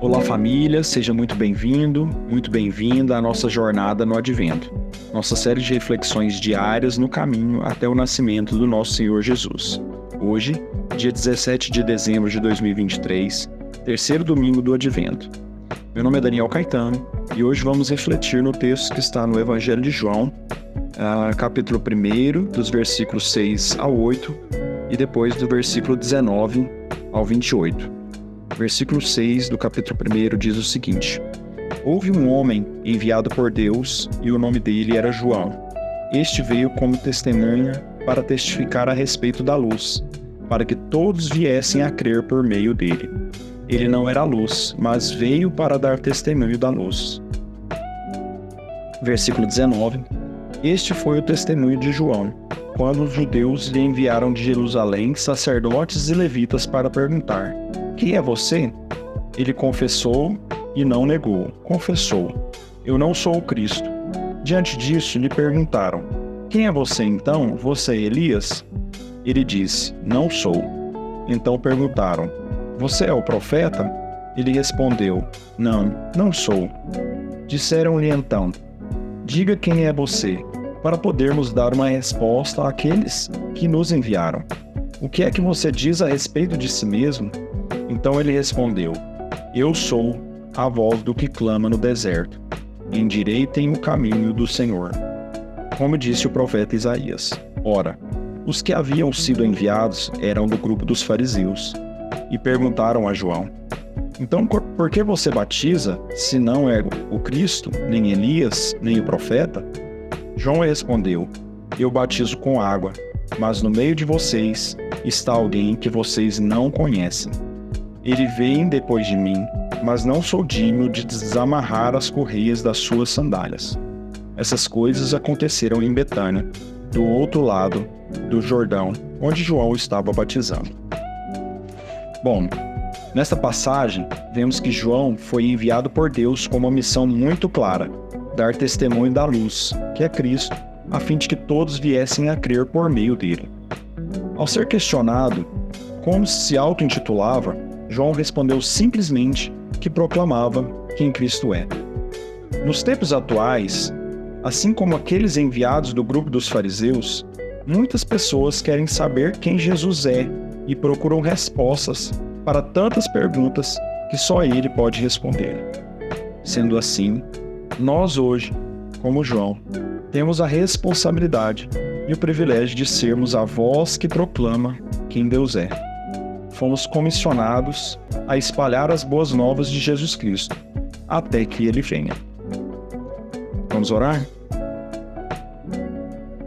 Olá, família, seja muito bem-vindo, muito bem-vinda à nossa jornada no Advento, nossa série de reflexões diárias no caminho até o nascimento do nosso Senhor Jesus. Hoje, dia 17 de dezembro de 2023, terceiro domingo do Advento. Meu nome é Daniel Caetano e hoje vamos refletir no texto que está no Evangelho de João, uh, capítulo 1, dos versículos 6 ao 8 e depois do versículo 19 ao 28. Versículo 6 do capítulo 1 diz o seguinte: Houve um homem enviado por Deus e o nome dele era João. Este veio como testemunha para testificar a respeito da luz, para que todos viessem a crer por meio dele. Ele não era luz, mas veio para dar testemunho da luz. Versículo 19: Este foi o testemunho de João, quando os judeus lhe enviaram de Jerusalém sacerdotes e levitas para perguntar: quem é você? Ele confessou e não negou. Confessou: Eu não sou o Cristo. Diante disso, lhe perguntaram: Quem é você então? Você é Elias? Ele disse: Não sou. Então perguntaram: Você é o profeta? Ele respondeu: Não, não sou. Disseram-lhe então: Diga quem é você, para podermos dar uma resposta àqueles que nos enviaram. O que é que você diz a respeito de si mesmo? Então ele respondeu: Eu sou a voz do que clama no deserto. Endireitem o caminho do Senhor. Como disse o profeta Isaías. Ora, os que haviam sido enviados eram do grupo dos fariseus e perguntaram a João: Então por que você batiza se não é o Cristo, nem Elias, nem o profeta? João respondeu: Eu batizo com água, mas no meio de vocês está alguém que vocês não conhecem ele vem depois de mim, mas não sou digno de desamarrar as correias das suas sandálias. Essas coisas aconteceram em Betânia, do outro lado do Jordão, onde João estava batizando. Bom, nesta passagem, vemos que João foi enviado por Deus com uma missão muito clara: dar testemunho da luz, que é Cristo, a fim de que todos viessem a crer por meio dele. Ao ser questionado como se auto-intitulava, João respondeu simplesmente que proclamava quem Cristo é. Nos tempos atuais, assim como aqueles enviados do grupo dos fariseus, muitas pessoas querem saber quem Jesus é e procuram respostas para tantas perguntas que só ele pode responder. Sendo assim, nós hoje, como João, temos a responsabilidade e o privilégio de sermos a voz que proclama quem Deus é fomos comissionados a espalhar as boas novas de Jesus Cristo, até que ele venha. Vamos orar?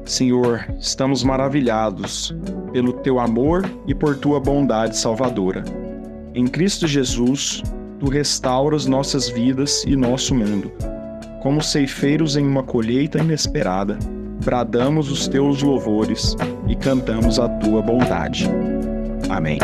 Senhor, estamos maravilhados pelo teu amor e por tua bondade salvadora. Em Cristo Jesus, tu restauras nossas vidas e nosso mundo. Como ceifeiros em uma colheita inesperada, bradamos os teus louvores e cantamos a tua bondade. Amém.